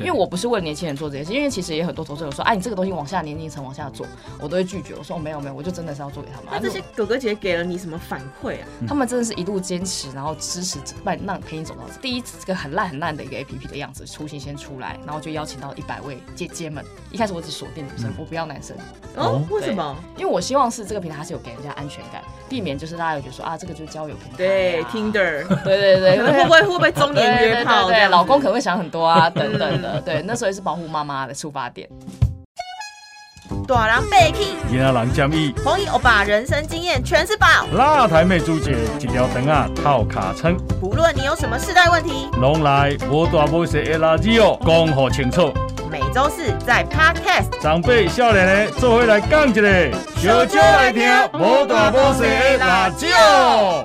因为我不是为了年轻人做这件事，因为其实也很多投资人说，哎，你这个东西往下年龄层往下做，我都会拒绝。我说哦，没有没有，我就真的是要做给他们。那这些哥哥姐给了你什么反馈啊？他们真的是一路坚持，然后支持，让让陪你走到第一这个很烂很烂的一个 A P P 的样子，雏形先出来，然后就邀请到一百位姐姐们。一开始我只锁定女生，我不要男生。哦，为什么？因为我希望是这个平台还是有给人家安全感，避免就是大家有觉得说啊，这个就是交友平台。对，Tinder。对对对，会不会会不会中年约炮？对，老公可能会想很多啊，等等的。对，那时候也是。保护妈妈的出发点。大人被气，囡仔人建议，红衣欧巴人生经验全是宝。辣台妹主姐一条灯啊套卡称，不论你有什么世代问题，拢来无大无小的垃圾哦，讲好清楚。每周四在 Podcast，长辈少年的做回来讲一个，小少来听无大无小的垃圾哦。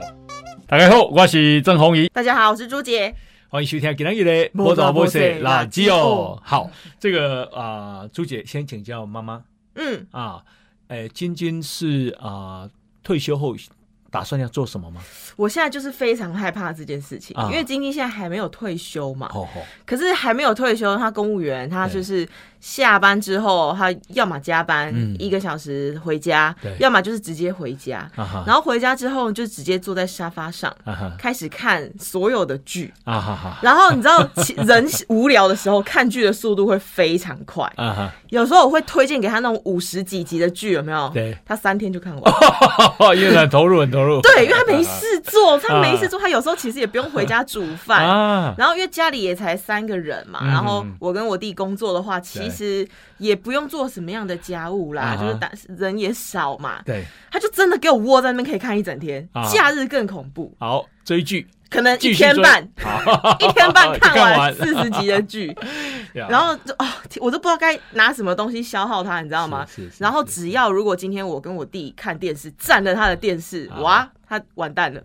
大家好，我是郑红怡。大家好，我是朱姐。欢迎收听今天的波导波色垃圾哦。好，这个啊，朱姐先请教妈妈。嗯啊，诶，晶晶是啊，退休后打算要做什么吗？我现在就是非常害怕这件事情，因为晶晶现在还没有退休嘛。可是还没有退休，他公务员，他就是。下班之后，他要么加班一个小时回家，要么就是直接回家。然后回家之后就直接坐在沙发上，开始看所有的剧。然后你知道，人无聊的时候看剧的速度会非常快。有时候我会推荐给他那种五十几集的剧，有没有？对，他三天就看完，因为很投入，很投入。对，因为他没事做，他没事做，他有时候其实也不用回家煮饭。然后因为家里也才三个人嘛，然后我跟我弟工作的话，其其实也不用做什么样的家务啦，就是但人也少嘛。对，他就真的给我窝在那边可以看一整天。假日更恐怖。好，追剧。可能 一天半，一天半看完四十集的剧，然后就啊，我都不知道该拿什么东西消耗他，你知道吗？然后只要如果今天我跟我弟看电视，占了他的电视，哇，他完蛋了。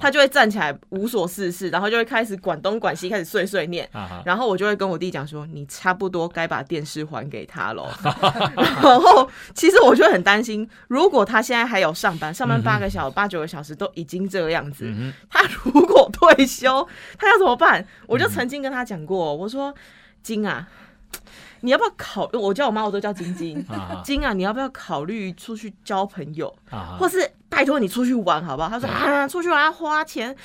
他就会站起来无所事事，然后就会开始管东管西，开始碎碎念。然后我就会跟我弟讲说：“你差不多该把电视还给他喽。”然后其实我就很担心，如果他现在还有上班，上班八个小时八九个小时都已经这个样子，他如果退休，他要怎么办？我就曾经跟他讲过，我说：“金啊。”你要不要考？我叫我妈，我都叫晶晶。晶啊，你要不要考虑出去交朋友？或是拜托你出去玩好不好？他说啊，出去玩要花钱。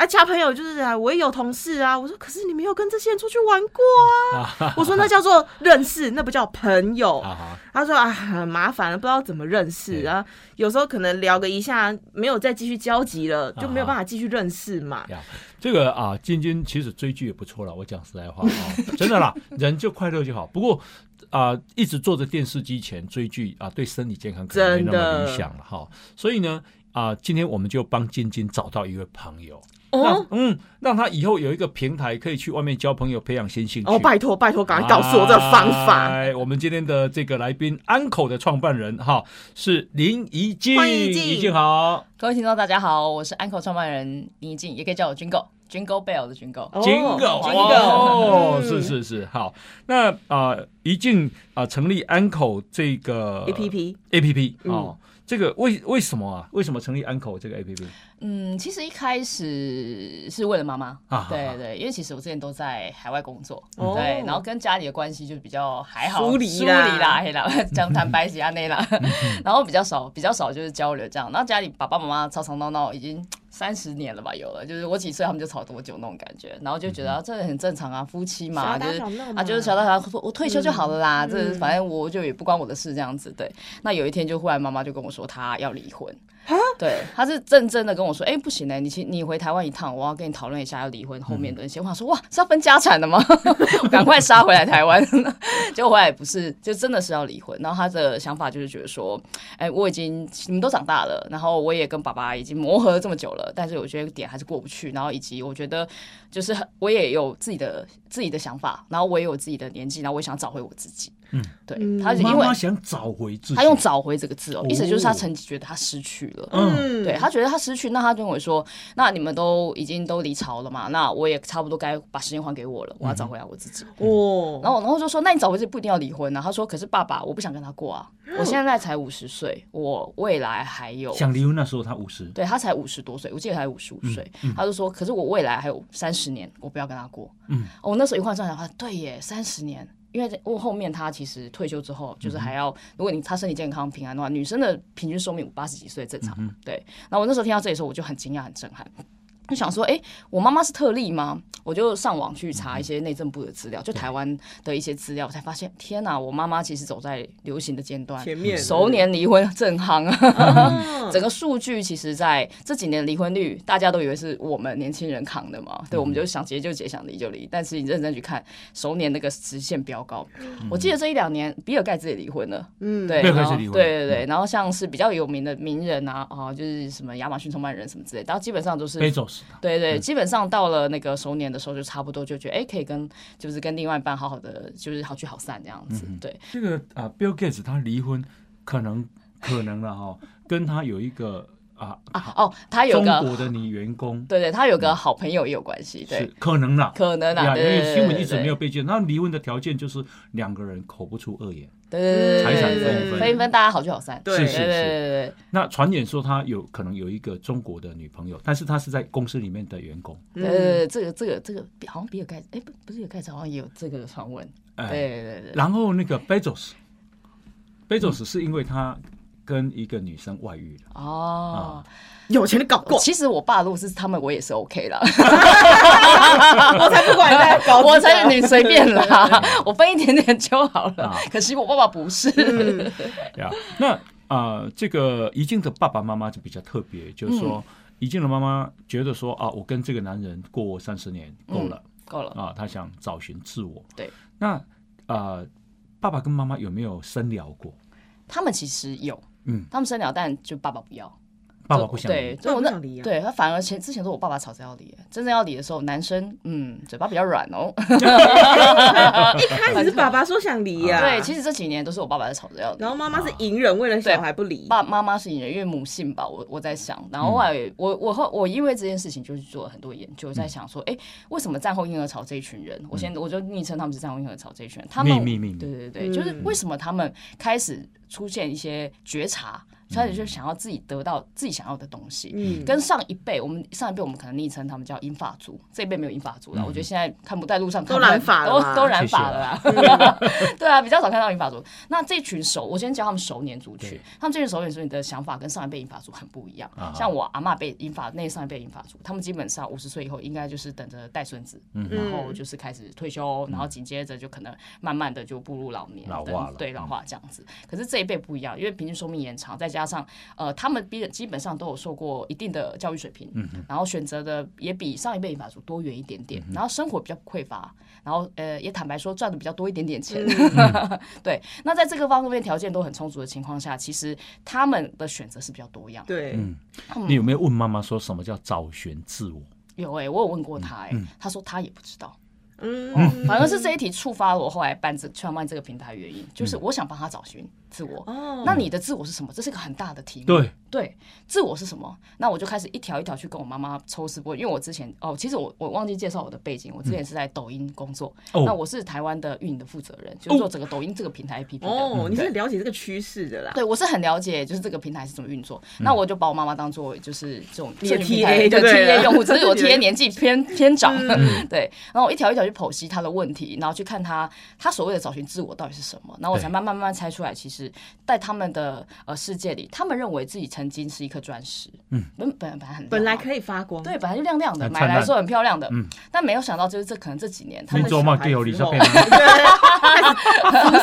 啊，交朋友就是啊，我也有同事啊。我说，可是你没有跟这些人出去玩过啊。我说那叫做认识，那不叫朋友。他说啊，很麻烦，不知道怎么认识啊。有时候可能聊个一下，没有再继续交集了，就没有办法继续认识嘛。这个啊，晶晶其实追剧也不错了。我讲实在话啊，真的啦，人就快乐就好。不过啊，一直坐在电视机前追剧啊，对身体健康可能没那么理想了哈。所以呢啊，今天我们就帮晶晶找到一位朋友。哦，嗯，让他以后有一个平台可以去外面交朋友、培养新兴趣。哦，拜托拜托，赶快告诉我这个方法。来，我们今天的这个来宾，安口的创办人哈，是林怡静。欢迎怡静，怡静好。各位听众大家好，我是安口创办人林怡静，也可以叫我军狗，军狗 bell 的军狗，军狗，军狗。哦，是是是，好。那啊，怡静啊，成立安口这个 A P P A P P 哦。这个为为什么啊？为什么成立安口这个 A P P？嗯，其实一开始是为了妈妈啊，对对，因为其实我之前都在海外工作，对，然后跟家里的关系就比较还好，疏离啦，黑啦，讲坦白讲那啦，然后比较少比较少就是交流这样，然后家里爸爸妈妈吵吵闹闹已经。三十年了吧，有了，就是我几岁他们就吵多久那种感觉，然后就觉得这很正常啊，夫妻嘛，就是啊，就是小打小，我退休就好了啦，这反正我就也不关我的事这样子，对。那有一天就忽然妈妈就跟我说她要离婚。对，他是认真的跟我说，哎，不行哎，你去你回台湾一趟，我要跟你讨论一下要离婚后面的那些话。说哇，是要分家产的吗？赶快杀回来台湾。结果回来不是，就真的是要离婚。然后他的想法就是觉得说，哎，我已经你们都长大了，然后我也跟爸爸已经磨合了这么久了，但是我觉得点还是过不去。然后以及我觉得就是我也有自己的自己的想法，然后我也有自己的年纪，然后我也想找回我自己。嗯，对，他因为想找回自己，他用“找回”这个字哦，意思就是他曾经觉得他失去了，嗯，对他觉得他失去，那他认为说，那你们都已经都离巢了嘛，那我也差不多该把时间还给我了，我要找回来我自己。哦，然后然后就说，那你找回自己不一定要离婚啊。他说，可是爸爸，我不想跟他过啊，我现在才五十岁，我未来还有想离婚那时候他五十，对他才五十多岁，我记得才五十五岁，他就说，可是我未来还有三十年，我不要跟他过。嗯，我那时候一换算想，对耶，三十年。因为我后面他其实退休之后，就是还要，如果你他身体健康平安的话，女生的平均寿命八十几岁正常。对，那我那时候听到这里的时候，我就很惊讶，很震撼。就想说，哎，我妈妈是特例吗？我就上网去查一些内政部的资料，就台湾的一些资料，才发现，天哪，我妈妈其实走在流行的尖端，前面熟年离婚正夯，整个数据其实在这几年离婚率，大家都以为是我们年轻人扛的嘛，对，我们就想结就结，想离就离，但是你认真去看，熟年那个直线飙高。我记得这一两年，比尔盖茨也离婚了，嗯，对，对对对，然后像是比较有名的名人啊，啊，就是什么亚马逊创办人什么之类，然后基本上都是。对对，基本上到了那个熟年的时候，就差不多就觉得，哎，可以跟就是跟另外一半好好的，就是好聚好散这样子。对，这个啊，Bill Gates 他离婚可能可能了哈，跟他有一个啊啊哦，他有个中国的女员工，对对，他有个好朋友也有关系，对，可能啦，可能啦，因为新闻一直没有被见。那离婚的条件就是两个人口不出恶言。对对对财产分一分，分一分，大家好聚好散。是是是。对对对那传言说他有可能有一个中国的女朋友，但是他是在公司里面的员工。呃，这个这个这个好像比尔盖茨，哎不不是比尔盖茨，好像也有这个传闻。对对对。然后那个 Bezos，Bezos 是因为他跟一个女生外遇了。哦。有钱的搞过，其实我爸如果是他们，我也是 OK 了。我才不管在搞，我才你随便啦，我分一点点就好了。可惜我爸爸不是。呀，那啊，这个怡静的爸爸妈妈就比较特别，就是说，怡静的妈妈觉得说啊，我跟这个男人过三十年够了，够了啊，她想找寻自我。对，那啊，爸爸跟妈妈有没有深聊过？他们其实有，嗯，他们生鸟蛋就爸爸不要。爸爸不想对，就我那对他反而前之前说我爸爸吵着要离，真正要离的时候，男生嗯嘴巴比较软哦。一开始是爸爸说想离呀，对，其实这几年都是我爸爸在吵着要离，然后妈妈。是隐忍，为了小孩不离。爸妈妈是隐忍，因为母性吧，我我在想，然后后来我我后我因为这件事情就去做了很多研究，在想说，哎，为什么战后婴儿潮这一群人，我现在我就昵称他们是战后婴儿潮这一群人，他们对对对，就是为什么他们开始出现一些觉察。开始就想要自己得到自己想要的东西，嗯，跟上一辈，我们上一辈我们可能昵称他们叫英法族，这一辈没有英法族了。我觉得现在看不在路上都染发了，都都染发了啦。对啊，比较少看到英法族。那这群熟，我先教他们熟年族群，他们这群熟年族群的想法跟上一辈英法族很不一样。像我阿妈辈英法，那上一辈英法族，他们基本上五十岁以后应该就是等着带孙子，然后就是开始退休，然后紧接着就可能慢慢的就步入老年，老化了，对老化这样子。可是这一辈不一样，因为平均寿命延长，再加上呃。他们基基本上都有受过一定的教育水平，然后选择的也比上一辈法族多元一点点，然后生活比较匮乏，然后呃也坦白说赚的比较多一点点钱，对。那在这个方面条件都很充足的情况下，其实他们的选择是比较多样。对，嗯，你有没有问妈妈说什么叫找寻自我？有哎，我有问过他哎，他说他也不知道。嗯，反而是这一题触发了我后来办这创办这个平台原因，就是我想帮他找寻自我。哦，那你的自我是什么？这是一个很大的题目。对对，自我是什么？那我就开始一条一条去跟我妈妈抽丝剥，因为我之前哦，其实我我忘记介绍我的背景，我之前是在抖音工作。哦，那我是台湾的运营的负责人，就是做整个抖音这个平台 APP 哦，你是了解这个趋势的啦。对，我是很了解，就是这个平台是怎么运作。那我就把我妈妈当做就是这种 TA 的 TA 用户，只是我 TA 年纪偏偏长。对，然后我一条一条去剖析他的问。题，然后去看他，他所谓的找寻自我到底是什么，然后我才慢慢慢慢猜出来，其实，在他们的呃世界里，他们认为自己曾经是一颗钻石，嗯，本本本来很本来可以发光，对，本来就亮亮的，买来说很漂亮的，嗯，但没有想到就是这可能这几年，他们做梦就有理想变，不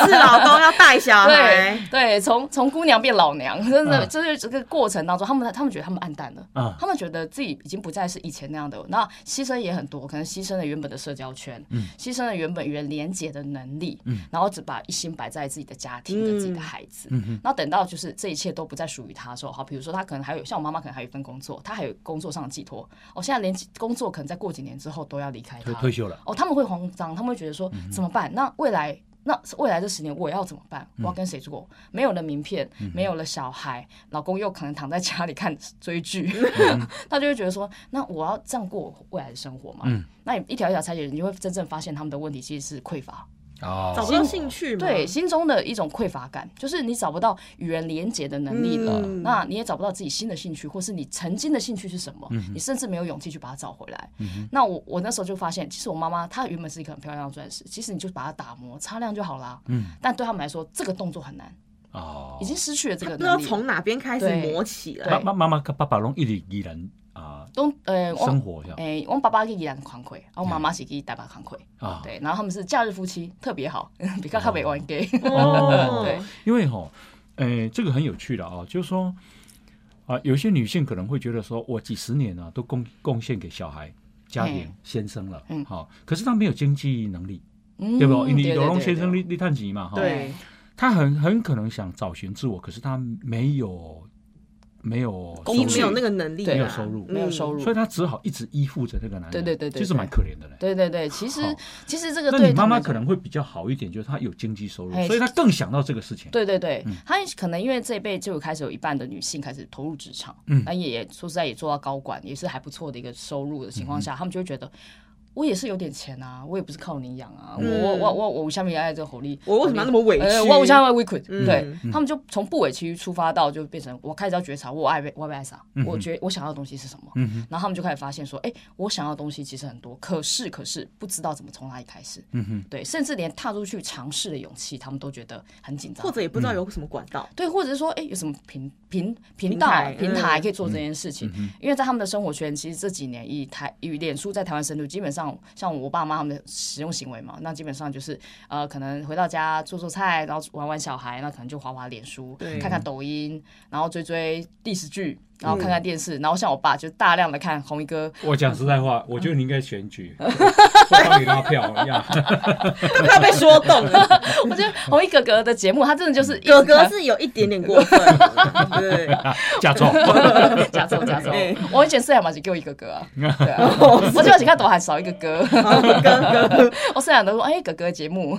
是 老公要带小孩，对，从从姑娘变老娘，真的就是这个过程当中，他们他们觉得他们暗淡了，啊，他们觉得自己已经不再是以前那样的，那牺牲也很多，可能牺牲了原本的社交圈，嗯，牺牲了。原本与人连接的能力，嗯，然后只把一心摆在自己的家庭跟自己的孩子，嗯然后等到就是这一切都不再属于他的时候，好，比如说他可能还有像我妈妈，可能还有一份工作，他还有工作上的寄托。哦，现在连工作可能在过几年之后都要离开他退休了。哦，他们会慌张，他们会觉得说怎么办？那未来。那未来这十年我要怎么办？我要跟谁住？没有了名片，没有了小孩，老公又可能躺在家里看追剧，他 就会觉得说，那我要这样过未来的生活嘛？那你一条一条拆解，你会真正发现他们的问题其实是匮乏。哦，找不到兴趣，对心中的一种匮乏感，就是你找不到与人连接的能力了。那你也找不到自己新的兴趣，或是你曾经的兴趣是什么？你甚至没有勇气去把它找回来。那我我那时候就发现，其实我妈妈她原本是一个很漂亮的钻石，其实你就把它打磨擦亮就好啦。嗯，但对他们来说，这个动作很难。哦，已经失去了这个。不知道从哪边开始磨起了。妈妈妈跟爸爸拢一直依然。啊，东呃，生活一诶，我爸爸给宜兰慷慨，然后妈妈是给大把慷慨啊，对，然后他们是假日夫妻，特别好，比较特别玩 gay，对，因为哈，诶，这个很有趣的啊，就是说啊，有些女性可能会觉得说，我几十年啊，都贡贡献给小孩、家庭、先生了，嗯，好，可是她没有经济能力，对不？你有龙先生立立探级嘛，哈，对，他很很可能想找寻自我，可是他没有。没有，你没有那个能力，没有收入，没有收入，所以他只好一直依附着那个男人。对对对对，其实蛮可怜的嘞。对对对，其实其实这个，对你妈妈可能会比较好一点，就是她有经济收入，所以她更想到这个事情。对对对，她可能因为这一辈就开始有一半的女性开始投入职场，嗯，那也说实在也做到高管，也是还不错的一个收入的情况下，他们就会觉得。我也是有点钱啊，我也不是靠你养啊，我我我我下面爱这个火力，我为什么要那么委屈？我我下面委屈，对他们就从不委屈出发到就变成我开始要觉察我爱被我爱啥，我觉我想要的东西是什么，然后他们就开始发现说，哎，我想要的东西其实很多，可是可是不知道怎么从哪里开始，对，甚至连踏出去尝试的勇气，他们都觉得很紧张，或者也不知道有什么管道，对，或者是说，哎，有什么平平频道平台可以做这件事情，因为在他们的生活圈，其实这几年以台以脸书在台湾深度，基本上像我爸妈。他们的使用行为嘛，那基本上就是呃，可能回到家做做菜，然后玩玩小孩，那可能就滑滑脸书，看看抖音，然后追追历史剧。然后看看电视，然后像我爸就大量的看红衣哥。我讲实在话，我觉得你应该选举，帮你拉票一样。他被说动了。我觉得红衣哥哥的节目，他真的就是哥哥是有一点点过分。对，假装，假装，假装。我以前饲养嘛，只给我一个哥啊。对啊，我就要看多还少一个哥。哥哥，我饲养都说哎，哥哥节目。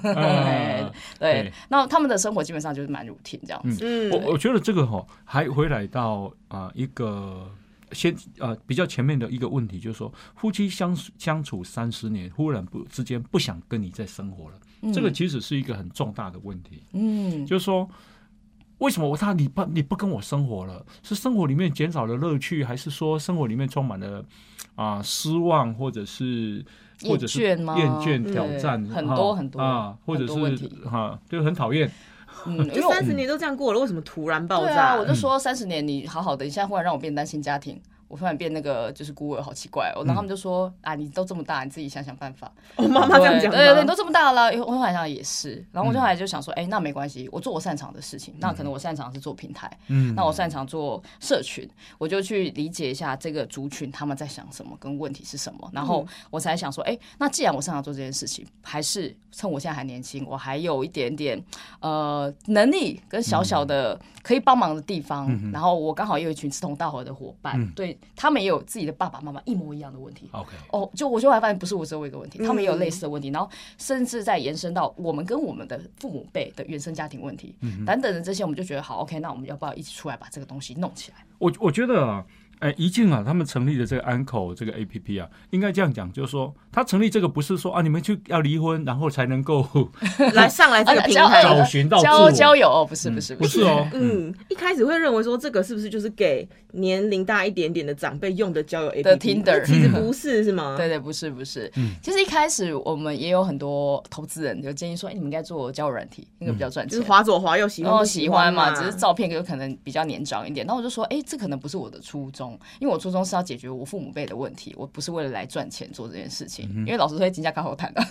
对，那他们的生活基本上就是蛮如听这样子。我我觉得这个哈，还回来到。啊，一个先呃比较前面的一个问题，就是说夫妻相相处三十年，忽然不之间不想跟你再生活了，这个其实是一个很重大的问题。嗯，就是说为什么我他你不你不跟我生活了？是生活里面减少了乐趣，还是说生活里面充满了啊失望，或者是或者是厌倦挑战很多很多啊，或者是哈就很讨厌。嗯，就三十年都这样过了，为什么突然爆炸？我就说三十年你好好的，你现在忽然让我变单亲家庭。我突然变那个就是孤儿，好奇怪哦。然后他们就说：“啊，你都这么大，你自己想想办法。”我妈妈这样讲。对对对，都这么大了，我后来想也是。然后我就后来就想说：“哎，那没关系，我做我擅长的事情。那可能我擅长是做平台，嗯，那我擅长做社群，我就去理解一下这个族群他们在想什么，跟问题是什么。然后我才想说：哎，那既然我擅长做这件事情，还是趁我现在还年轻，我还有一点点呃能力跟小小的可以帮忙的地方。然后我刚好也有一群志同道合的伙伴，对。”他们也有自己的爸爸妈妈一模一样的问题。OK，哦，就我就还发现不是我只有一个问题，他们也有类似的问题，然后甚至在延伸到我们跟我们的父母辈的原生家庭问题等等的这些，我们就觉得好 OK，那我们要不要一起出来把这个东西弄起来？我我觉得啊。哎，怡静啊，他们成立的这个安口这个 A P P 啊，应该这样讲，就是说，他成立这个不是说啊，你们去要离婚，然后才能够 来上来这个平台找寻到交交友哦，不是不是不是。哦，嗯，一开始会认为说这个是不是就是给年龄大一点点的长辈用的交友 A P P？其实不是是吗？对对，不是不是，嗯，其实一开始我们也有很多投资人就建议说，哎，你们应该做交友软体，应该比较赚钱，就是滑左滑右喜欢喜欢嘛，只是照片有可能比较年长一点，那我就说，哎，这可能不是我的初衷，因为我初衷。是要解决我父母辈的问题，我不是为了来赚钱做这件事情。因为老师说金价刚好谈的，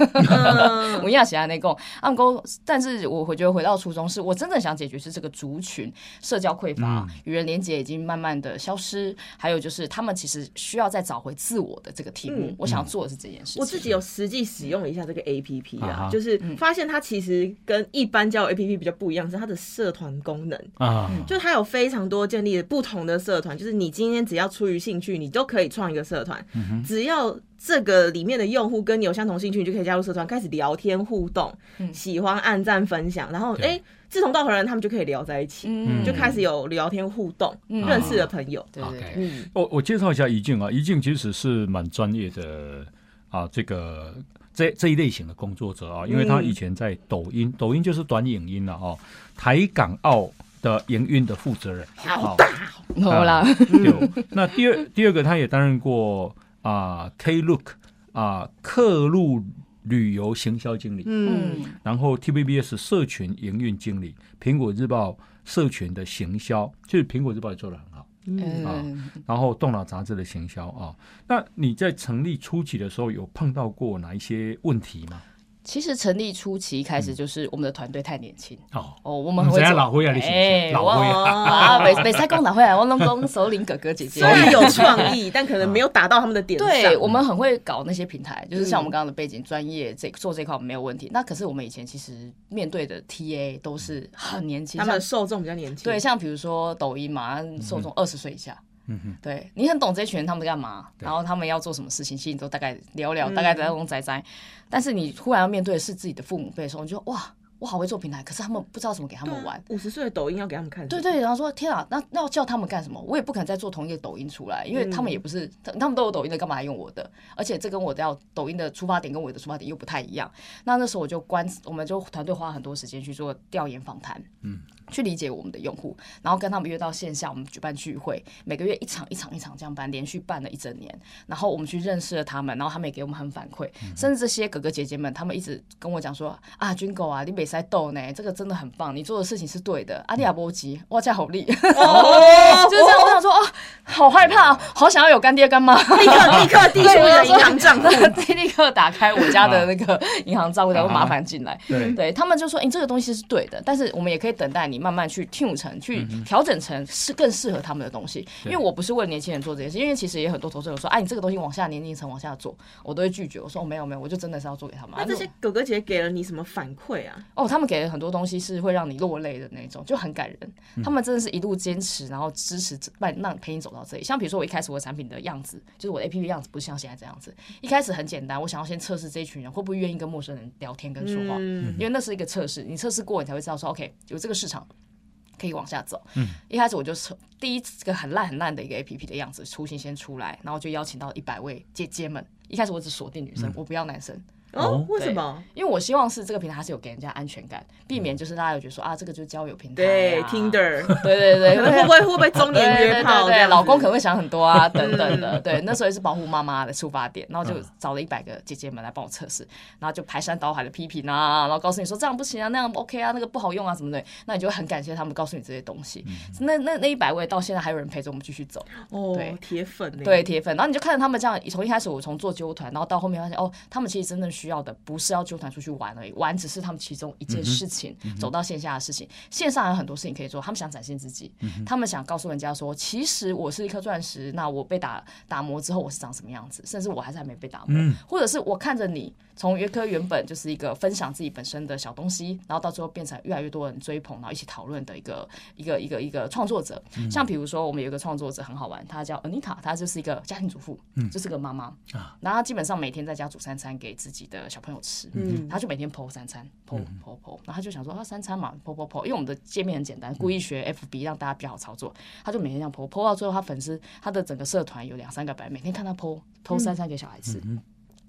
我一样喜欢那个暗沟。但是我回觉得回到初衷，是我真正想解决是这个族群社交匮乏、与人连接已经慢慢的消失，还有就是他们其实需要再找回自我的这个题目。我想要做的是这件事情。我自己有实际使用了一下这个 A P P 啊，就是发现它其实跟一般交友 A P P 比较不一样，是它的社团功能啊，就它有非常多建立不同的社团，就是你今天只要出于兴趣，你都可以创一个社团。只要这个里面的用户跟你有相同兴趣，你就可以加入社团，开始聊天互动，喜欢按赞分享，然后哎，志同道合的人他们就可以聊在一起，就开始有聊天互动，认识的朋友。对对，嗯，我我介绍一下怡静啊，怡静其实是蛮专业的啊，这个。这这一类型的工作者啊，因为他以前在抖音，抖音就是短影音了哦。台港澳的营运的负责人，好大，好啦。那第二第二个，他也担任过啊，Klook 啊，客路旅游行销经理，嗯，然后 TVBS 社群营运经理，苹果日报社群的行销，就是苹果日报也做得很好。嗯，然后动脑杂志的行销啊，那你在成立初期的时候有碰到过哪一些问题吗？其实成立初期开始就是我们的团队太年轻哦哦，我们会老灰啊，你哎，老灰啊，北北塞公打回来，汪龙公首领哥哥姐姐，虽然有创意，但可能没有打到他们的点。对我们很会搞那些平台，就是像我们刚刚的背景专业，这做这块没有问题。那可是我们以前其实面对的 TA 都是很年轻，他们的受众比较年轻。对，像比如说抖音嘛，受众二十岁以下。嗯哼，对你很懂这群人他们在干嘛，然后他们要做什么事情，其实你都大概聊聊，大概在那种仔仔。但是你忽然要面对的是自己的父母辈的时候，你就哇，我好会做平台，可是他们不知道怎么给他们玩。五十岁的抖音要给他们看，对对，然后说天啊，那那要叫他们干什么？我也不可能再做同一个抖音出来，因为他们也不是，他们都有抖音的，干嘛用我的？而且这跟我的要抖音的出发点跟我的出发点又不太一样。那那时候我就关，我们就团队花很多时间去做调研访谈，嗯。去理解我们的用户，然后跟他们约到线下，我们举办聚会，每个月一场一场一场这样办，连续办了一整年。然后我们去认识了他们，然后他们也给我们很反馈，甚至这些哥哥姐姐们，他们一直跟我讲说：“啊，军狗啊，你没塞斗呢，这个真的很棒，你做的事情是对的。”阿利亚波吉，哇，这好厉，就是这样。我想说，哦，好害怕，好想要有干爹干妈，立刻立刻递出银行账户，立刻打开我家的那个银行账户，然后麻烦进来。对，对他们就说：“你这个东西是对的，但是我们也可以等待你。”慢慢去 tune 成，去调整成是更适合他们的东西。因为我不是为了年轻人做这件事，因为其实也很多投资人说，哎，你这个东西往下年龄层往下做，我都会拒绝。我说，哦，没有没有，我就真的是要做给他们。那这些哥哥姐给了你什么反馈啊？哦，他们给了很多东西，是会让你落泪的那种，就很感人。他们真的是一路坚持，然后支持，让让陪你走到这里。像比如说，我一开始我的产品的样子，就是我的 A P P 样子，不是像现在这样子。一开始很简单，我想要先测试这一群人会不会愿意跟陌生人聊天跟说话，因为那是一个测试，你测试过，你才会知道说，OK，有这个市场。可以往下走。嗯，一开始我就是第一个很烂很烂的一个 A P P 的样子雏形先出来，然后就邀请到一百位姐姐们。一开始我只锁定女生，我不要男生。哦，为什么？因为我希望是这个平台是有给人家安全感，避免就是大家有觉得说啊，这个就是交友平台，对，Tinder，对对对，会不会会不会中年约炮？对，老公可能会想很多啊，等等的。对，那时候也是保护妈妈的出发点，然后就找了一百个姐姐们来帮我测试，然后就排山倒海的批评啊，然后告诉你说这样不行啊，那样 OK 啊，那个不好用啊什么的，那你就会很感谢他们告诉你这些东西。那那那一百位到现在还有人陪着我们继续走，哦，铁粉，对铁粉。然后你就看着他们这样，从一开始我从做纠团，然后到后面发现哦，他们其实真正需要的不是要。纠团出去玩而已，玩只是他们其中一件事情。走到线下的事情，线上有很多事情可以做。他们想展现自己，他们想告诉人家说，其实我是一颗钻石。那我被打打磨之后，我是长什么样子？甚至我还是还没被打磨，或者是我看着你从约科原本就是一个分享自己本身的小东西，然后到最后变成越来越多人追捧，然后一起讨论的一个一个一个一个创作者。像比如说，我们有一个创作者很好玩，他叫 Anita，他就是一个家庭主妇，就是个妈妈。啊。然后她基本上每天在家煮三餐给自己的小朋友吃。嗯，他就每天剖三餐，剖剖剖，然后他就想说啊，三餐嘛，剖剖剖，因为我们的界面很简单，故意学 FB 让大家比较好操作，她就每天这样剖，剖到最后，她粉丝她的整个社团有两三个百，每天看她剖剖三餐给小孩吃，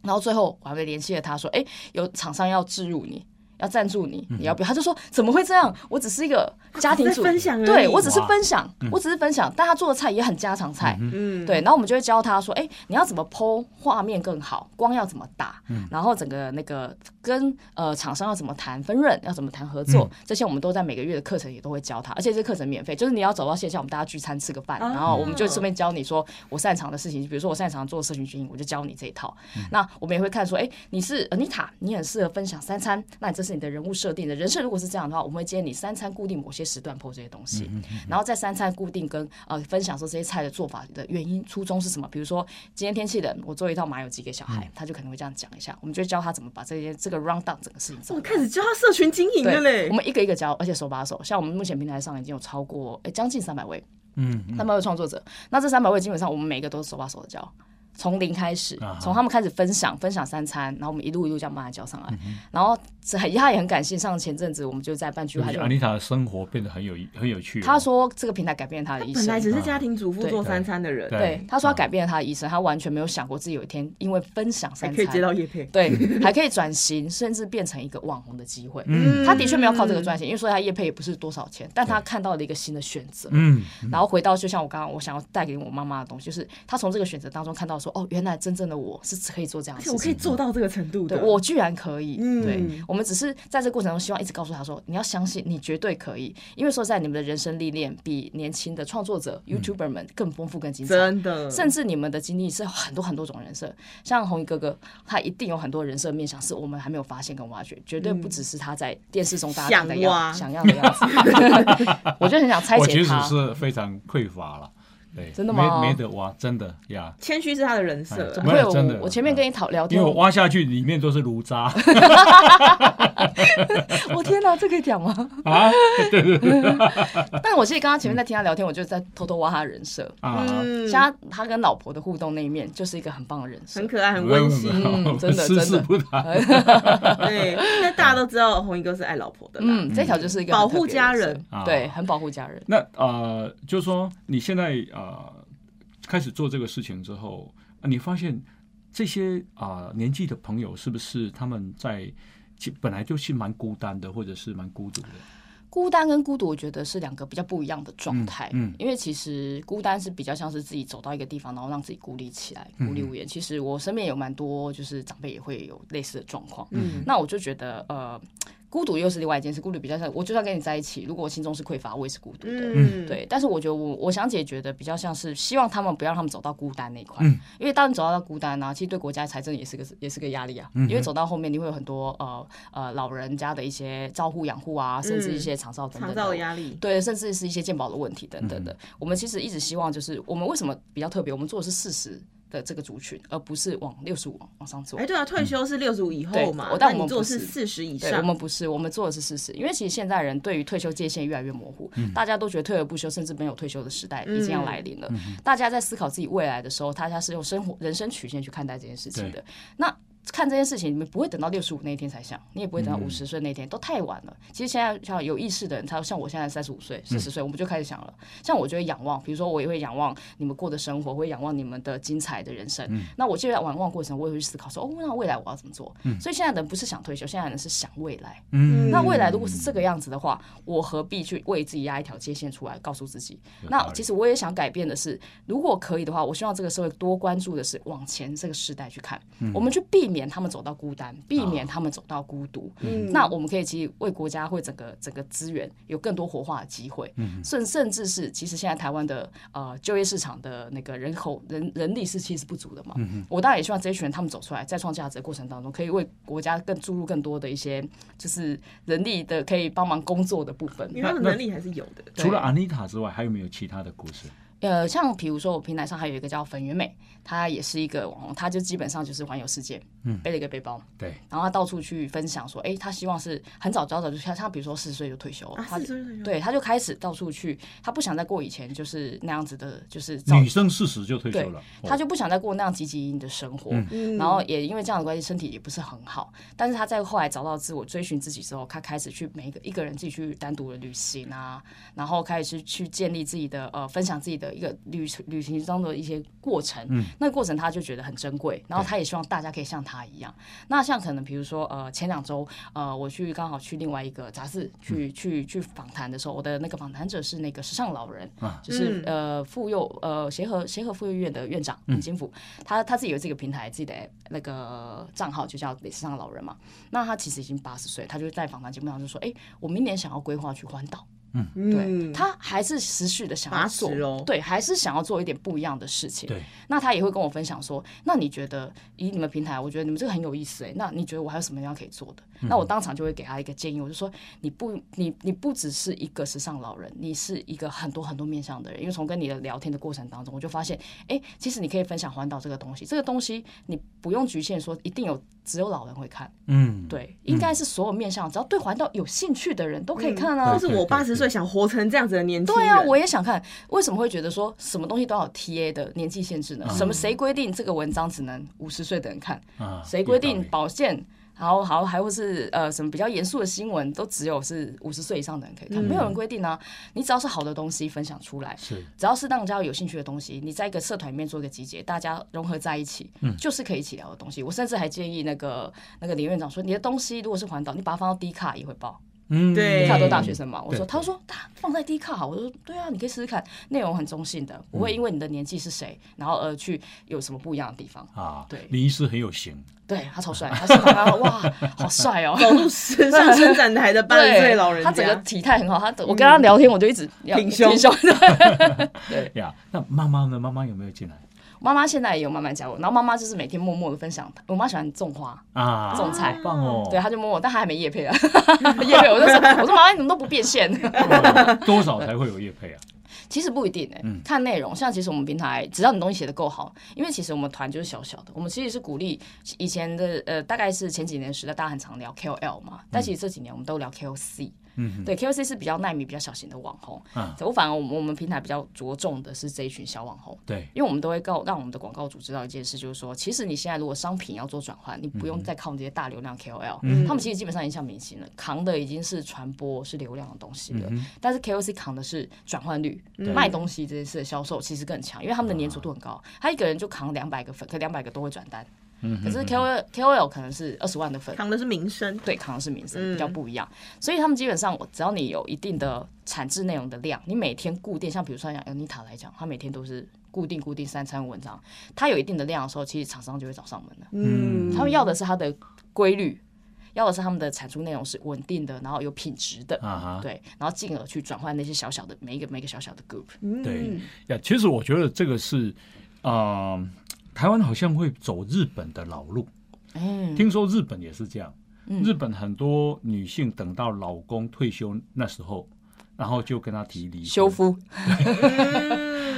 然后最后我还会联系了他说，哎，有厂商要置入你。要赞助你，你要不要？他就说怎么会这样？我只是一个家庭主，对我只是分享，我只是分享。但他做的菜也很家常菜，嗯，对。然后我们就会教他说，哎，你要怎么剖画面更好？光要怎么打？然后整个那个跟呃厂商要怎么谈分润？要怎么谈合作？这些我们都在每个月的课程也都会教他，而且这课程免费，就是你要走到线下，我们大家聚餐吃个饭，然后我们就顺便教你说我擅长的事情，比如说我擅长做社群经营，我就教你这一套。那我们也会看说，哎，你是 Anita，你很适合分享三餐，那你这是你的人物设定的。人设如果是这样的话，我们会建议你三餐固定某些时段破这些东西，然后在三餐固定跟呃分享说这些菜的做法的原因初衷是什么？比如说今天天气冷，我做一套麻油鸡给小孩，他就可能会这样讲一下。我们就教他怎么把这些这个 round down 整个事情做。我开始教他社群经营的嘞，我们一个一个教，而且手把手。像我们目前平台上已经有超过哎将近三百位。嗯，三百位创作者，那这三百位基本上我们每个都是手把手的教。从零开始，从他们开始分享分享三餐，然后我们一路一路这样慢慢教上来，然后他也很感谢。上前阵子我们就在办聚会，安妮塔的生活变得很有很有趣。他说这个平台改变了他的一生。本来只是家庭主妇做三餐的人，对他说他改变了他的一生，他完全没有想过自己有一天因为分享三餐可以接到叶配，对，还可以转型，甚至变成一个网红的机会。嗯，他的确没有靠这个赚钱，因为说他叶配也不是多少钱，但他看到了一个新的选择。嗯，然后回到就像我刚刚我想要带给我妈妈的东西，就是他从这个选择当中看到说，哦，原来真正。的我是可以做这样，而且我可以做到这个程度的，我居然可以。对，我们只是在这过程中，希望一直告诉他说，你要相信，你绝对可以。因为说在你们的人生历练比年轻的创作者、YouTuber 们更丰富、更精彩，真的。甚至你们的经历是很多很多种人设，像红衣哥哥，他一定有很多人设面相，是我们还没有发现跟挖掘，绝对不只是他在电视中大家的样想要的样子。我就很想拆解他，其实是非常匮乏了。对，真的吗？没没得挖，真的呀。谦虚是他的人设，怎么会？真的，我前面跟你讨聊天，因为我挖下去里面都是炉渣。我天哪，这可以讲吗？啊，对 对对。但我其实刚刚前面在听他聊天，我就在偷偷挖他的人设啊。像他跟老婆的互动那一面，就是一个很棒的人设，很可爱，很温馨，真的真的。对，那大家都知道红衣哥是爱老婆的，嗯，这条就是一个保护家人，对，很保护家人。那呃，就是说你现在。啊，开始做这个事情之后，你发现这些啊年纪的朋友是不是他们在其本来就是蛮孤单的，或者是蛮孤独的？孤单跟孤独，我觉得是两个比较不一样的状态。嗯，因为其实孤单是比较像是自己走到一个地方，然后让自己孤立起来，孤立无援。其实我身边有蛮多就是长辈也会有类似的状况。嗯，那我就觉得呃。孤独又是另外一件事，孤独比较像，我就算跟你在一起，如果我心中是匮乏，我也是孤独的，对。但是我觉得我我想解决的比较像是希望他们不要让他们走到孤单那一块，因为当你走到孤单呢，其实对国家财政也是个也是个压力啊，因为走到后面你会有很多呃呃老人家的一些照护养护啊，甚至一些长照等等的。压力，对，甚至是一些健保的问题等等的。我们其实一直希望就是我们为什么比较特别，我们做的是事实。的这个族群，而不是往六十五往上做。哎，对啊，退休是六十五以后嘛，但我们做是四十以上。我们不是，我们做的是四十。因为其实现在人对于退休界限越来越模糊，大家都觉得退而不休，甚至没有退休的时代已经要来临了。大家在思考自己未来的时候，大家是用生活人生曲线去看待这件事情的。那。看这件事情，你们不会等到六十五那一天才想，你也不会等到五十岁那一天，都太晚了。其实现在像有意识的人，他像我现在三十五岁、四十岁，我们就开始想了。像我就会仰望，比如说我也会仰望你们过的生活，会仰望你们的精彩的人生。那我就在仰望过程，我也会去思考说，哦，那未来我要怎么做？所以现在的人不是想退休，现在的人是想未来。那未来如果是这个样子的话，我何必去为自己压一条界限出来，告诉自己？那其实我也想改变的是，如果可以的话，我希望这个社会多关注的是往前这个时代去看，我们去避免他们走到孤单。避免他们走到孤独，嗯那我们可以其实为国家为整个整个资源有更多活化的机会，嗯甚甚至是其实现在台湾的呃就业市场的那个人口人人力是其实不足的嘛，嗯我当然也希望这些群人他们走出来，在创价值的过程当中，可以为国家更注入更多的一些就是人力的可以帮忙工作的部分，他的能力还是有的。除了安妮塔之外，还有没有其他的故事？呃，像比如说我平台上还有一个叫粉圆美，她也是一个网红，他就基本上就是环游世界，嗯，背了一个背包，对，然后他到处去分享说，哎，他希望是很早早早就像她比如说四十岁就退休，四十岁退休，对，他就开始到处去，他不想再过以前就是那样子的，就是女生四十就退休了，他就不想再过那样汲汲营营的生活，然后也因为这样的关系，身体也不是很好，但是他在后来找到自我，追寻自己之后，他开始去每一个一个人自己去单独的旅行啊，然后开始去去建立自己的呃，分享自己的一个旅。旅行中的一些过程，嗯，那个过程他就觉得很珍贵，然后他也希望大家可以像他一样。那像可能比如说，呃，前两周，呃，我去刚好去另外一个杂志去去去访谈的时候，我的那个访谈者是那个时尚老人，就是呃妇幼呃协和协和妇幼医院的院长林金福，他他自己有这个平台，自己的那个账号就叫时尚老人嘛。那他其实已经八十岁，他就在访谈节目上就说：“哎，我明年想要规划去环岛。”嗯，对他还是持续的想要做，对，还是想要做一点不一样的事情。对，那他也会跟我分享说，那你觉得以你们平台，我觉得你们这个很有意思哎，那你觉得我还有什么地方可以做的？那我当场就会给他一个建议，我就说，你不，你你不只是一个时尚老人，你是一个很多很多面向的人。因为从跟你的聊天的过程当中，我就发现，哎，其实你可以分享环岛这个东西，这个东西你不用局限说一定有只有老人会看，嗯，对，应该是所有面向，只要对环道有兴趣的人都可以看啊。就是我八十岁想活成这样子的年纪，对啊，我也想看。为什么会觉得说什么东西都要 T A 的年纪限制呢？什么谁规定这个文章只能五十岁的人看？谁规定保健？然后，好，还会是呃什么比较严肃的新闻，都只有是五十岁以上的人可以看，没有人规定啊。你只要是好的东西分享出来，是只要是让大家有兴趣的东西，你在一个社团里面做一个集结，大家融合在一起，嗯，就是可以一起聊的东西。我甚至还建议那个那个林院长说，你的东西如果是环岛，你把它放到低卡也会爆。嗯，对，低卡都大学生嘛。我说，他说他放在低卡，我说对啊，你可以试试看，内容很中性的，不会因为你的年纪是谁，然后而去有什么不一样的地方啊。对，林医师很有型。对他超帅，他是哇，好帅哦！走路时尚伸展台的八十岁老人他整个体态很好。他我跟他聊天，我就一直挺胸。对呀，那妈妈呢？妈妈有没有进来？妈妈现在也有慢慢加入，然后妈妈就是每天默默的分享。我妈喜欢种花啊，种菜，棒哦。对，她就默默，但她还没叶配啊。叶配，我就说，我说妈妈你怎么都不变现？多少才会有叶配啊？其实不一定哎，看内容。像其实我们平台，只要你东西写的够好，因为其实我们团就是小小的，我们其实是鼓励以前的呃，大概是前几年时代，大家很常聊 KOL 嘛，但其实这几年我们都聊 KOC。嗯，对，KOC 是比较耐米、比较小型的网红。嗯，我反而我们我们平台比较着重的是这一群小网红。对，因为我们都会告让我们的广告主知道一件事，就是说，其实你现在如果商品要做转换，你不用再靠这些大流量 KOL，他们其实基本上已经像明星了，扛的已经是传播、是流量的东西了。但是 KOC 扛的是转换率，卖东西这件事的销售其实更强，因为他们的粘着度很高，他一个人就扛两百个粉，可两百个都会转单。可是 K O L K O L 可能是二十万的粉，扛的是名声，对，扛的是名声，比较不一样。所以他们基本上，只要你有一定的产制内容的量，你每天固定，像比如说像 Anita 来讲，他每天都是固定固定三餐文章，他有一定的量的时候，其实厂商就会找上门了。嗯，他们要的是它的规律，要的是他们的产出内容是稳定的，然后有品质的，对，然后进而去转换那些小小的每一个每个小小的 group。对呀，其实我觉得这个是，嗯。台湾好像会走日本的老路，听说日本也是这样。日本很多女性等到老公退休那时候，然后就跟他提离婚。修夫。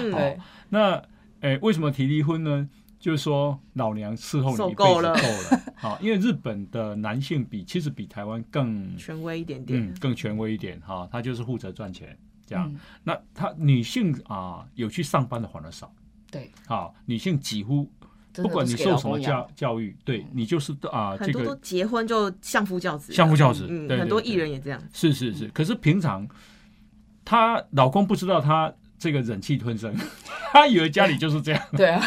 对。那诶，为什么提离婚呢？就是说老娘伺候你一辈子够了。好，因为日本的男性比其实比台湾更权威一点点，嗯，更权威一点哈。他就是负责赚钱这样。那他女性啊，有去上班的反而少。对，好，女性几乎不管你受什么教教育，对你就是啊，很多都结婚就相夫教子，相夫教子，对，很多艺人也这样。是是是，可是平常她老公不知道她这个忍气吞声，她以为家里就是这样。对啊，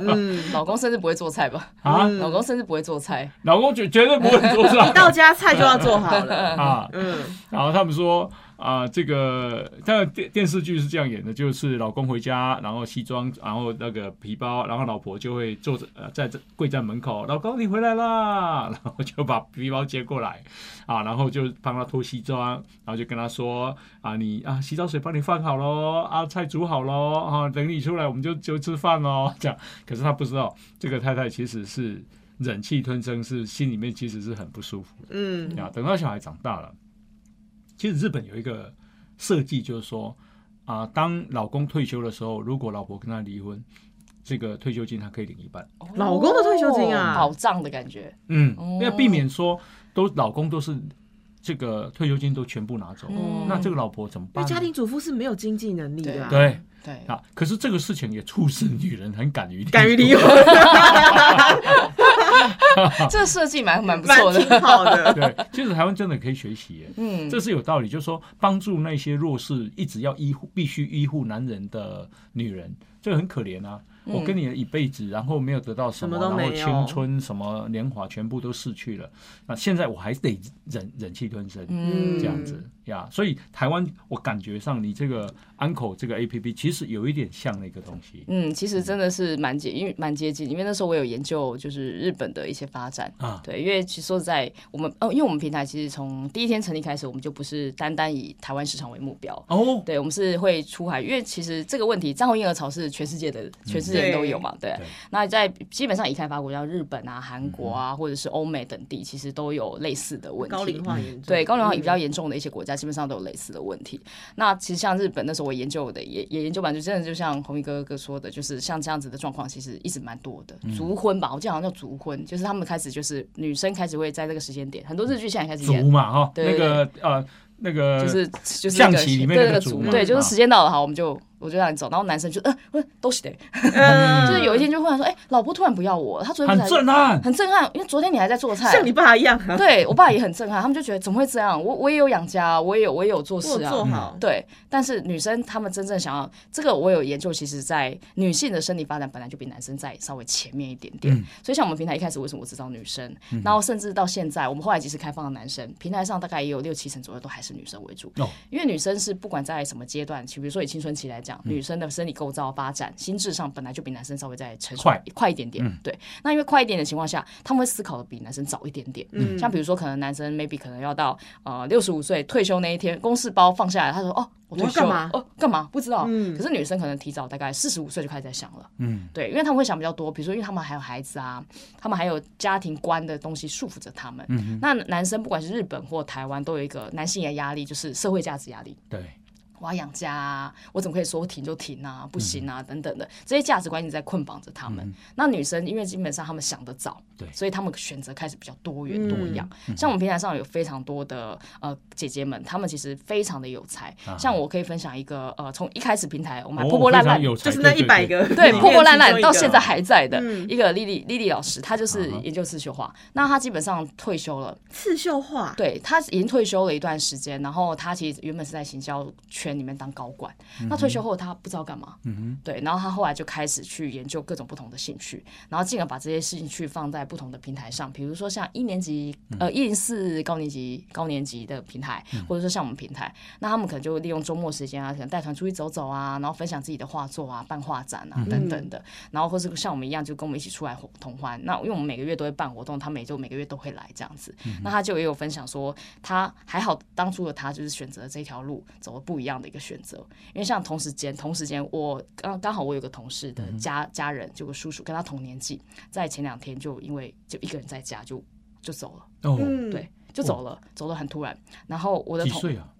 嗯，老公甚至不会做菜吧？啊，老公甚至不会做菜，老公绝绝对不会做菜，一到家菜就要做好了。啊。嗯，然后他们说。啊，这个当然电电视剧是这样演的，就是老公回家，然后西装，然后那个皮包，然后老婆就会坐着呃在这跪在门口，老公你回来啦，然后就把皮包接过来，啊，然后就帮他脱西装，然后就跟他说啊，你啊洗澡水帮你放好喽，啊菜煮好喽，啊等你出来我们就就吃饭喽，这样。可是他不知道，这个太太其实是忍气吞声，是心里面其实是很不舒服。嗯，啊，等到小孩长大了。其实日本有一个设计，就是说啊，当老公退休的时候，如果老婆跟他离婚，这个退休金他可以领一半。老公的退休金啊，保障的感觉。嗯，要避免说都老公都是这个退休金都全部拿走，那这个老婆怎么办？家庭主妇是没有经济能力的。对对啊，可是这个事情也促使女人很敢于敢于离婚。这个设计蛮蛮不错的，挺好的。对，其实台湾真的可以学习，嗯，这是有道理。就是说，帮助那些弱势、一直要医护、必须医护男人的女人，这个很可怜啊。我跟你一辈子，然后没有得到什么，然后青春什么年华全部都逝去了。那现在我还得忍忍气吞声，嗯，这样子呀。所以台湾，我感觉上你这个安口这个 A P P 其实有一点像那个东西。嗯，其实真的是蛮接，因为蛮接近。因为那时候我有研究，就是日本的一些发展啊。对，因为其实说实在我们哦，因为我们平台其实从第一天成立开始，我们就不是单单以台湾市场为目标哦。对，我们是会出海，因为其实这个问题，战后婴儿潮是全世界的全世都有嘛，对。那在基本上已开发国家，日本啊、韩国啊，或者是欧美等地，其实都有类似的问题。高龄化严重，对高龄化比较严重的一些国家，基本上都有类似的问题。那其实像日本那时候我研究的也也研究完，就真的就像红衣哥哥说的，就是像这样子的状况，其实一直蛮多的。族婚吧，我记得好像叫族婚，就是他们开始就是女生开始会在这个时间点，很多日剧现在开始演嘛哈，那个呃。那个就是就是象棋里面那个主，对，就是时间到了，好，我们就。我就让你走，然后男生就嗯，都是的，就是有一天就忽然说，哎，老婆突然不要我，他昨天很震撼，很震撼，因为昨天你还在做菜，像你爸一样，对我爸也很震撼，他们就觉得怎么会这样？我我也有养家，我也有我也有做事啊，做好，对。但是女生她们真正想要这个，我有研究，其实在女性的生理发展本来就比男生在稍微前面一点点，所以像我们平台一开始为什么我只招女生，然后甚至到现在，我们后来即使开放了男生，平台上大概也有六七成左右都还是女生为主，因为女生是不管在什么阶段，比如说以青春期来讲，女生的生理构造发展，心智上本来就比男生稍微再成熟快一点点。对，那因为快一点的情况下，他们会思考的比男生早一点点。嗯，像比如说，可能男生 maybe 可能要到呃六十五岁退休那一天，公事包放下来，他说：“哦，我退休干嘛？哦，干嘛？不知道。”嗯，可是女生可能提早大概四十五岁就开始在想了。嗯，对，因为他们会想比较多，比如说，因为他们还有孩子啊，他们还有家庭观的东西束缚着他们。嗯，那男生不管是日本或台湾，都有一个男性的压力，就是社会价值压力。对。我要养家，啊，我怎么可以说停就停啊？不行啊，等等的这些价值观一直在捆绑着他们。那女生因为基本上他们想得早，对，所以他们选择开始比较多元多样。像我们平台上有非常多的呃姐姐们，她们其实非常的有才。像我可以分享一个呃，从一开始平台我们还破破烂烂，就是那一百个对破破烂烂到现在还在的一个丽丽丽丽老师，她就是研究刺绣画。那她基本上退休了，刺绣画，对她已经退休了一段时间。然后她其实原本是在行销圈里面当高管。那退休后他不知道干嘛，嗯对，然后他后来就开始去研究各种不同的兴趣，然后进而把这些兴趣放在不同的平台上，比如说像一年级呃一零四高年级高年级的平台，或者说像我们平台，那他们可能就利用周末时间啊，可能带团出去走走啊，然后分享自己的画作啊，办画展啊等等的，然后或是像我们一样就跟我们一起出来同欢。那因为我们每个月都会办活动，他每周每个月都会来这样子，那他就也有分享说他还好当初的他就是选择这条路走的不一样的一个选择。因为像同时间，同时间我刚刚好我有个同事的家家人，就个叔叔跟他同年纪，在前两天就因为就一个人在家就就走了。哦，对，就走了，走的很突然。然后我的同岁啊？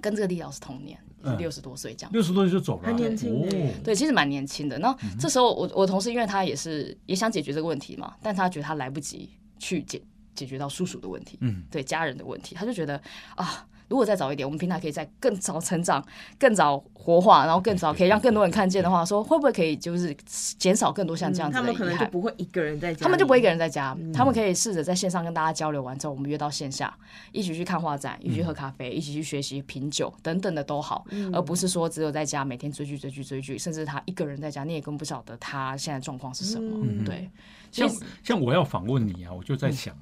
跟这个李老师同年，六十多岁这样。六十多岁就走了，很年轻。对，其实蛮年轻的。那这时候我我同事，因为他也是也想解决这个问题嘛，但他觉得他来不及去解解决到叔叔的问题，嗯，对家人的问题，他就觉得啊。如果再早一点，我们平台可以在更早成长、更早活化，然后更早可以让更多人看见的话，说会不会可以就是减少更多像这样子的他们可能就不会一个人在家，他们就不会一个人在家，他们可以试着在线上跟大家交流完之后，我们约到线下，一起去看画展，一起去喝咖啡，一起去学习品酒等等的都好，而不是说只有在家每天追剧追剧追剧，甚至他一个人在家，你也根本不晓得他现在状况是什么。对，像像我要访问你啊，我就在想，